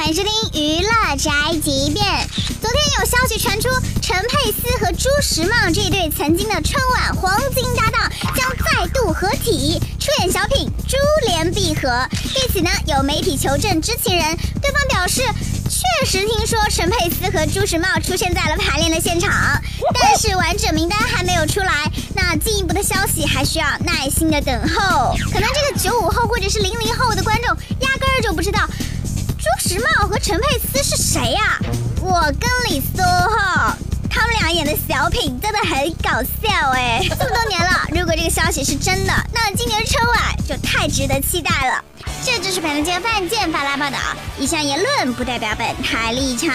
欢迎收听《娱乐宅急便。昨天有消息传出，陈佩斯和朱时茂这对曾经的春晚黄金搭档将再度合体出演小品《珠联璧合》。对此呢，有媒体求证知情人，对方表示确实听说陈佩斯和朱时茂出现在了排练的现场，但是完整名单还没有出来。那进一步的消息还需要耐心的等候。可能这个九五后或者是零零后的陈佩斯是谁呀、我跟李苏浩。他们俩演的小品真的很搞笑哎！这么多年了，如果这个消息是真的，那今年春晚就太值得期待了。这就是本台饭店发来报道，以上言论不代表本台立场。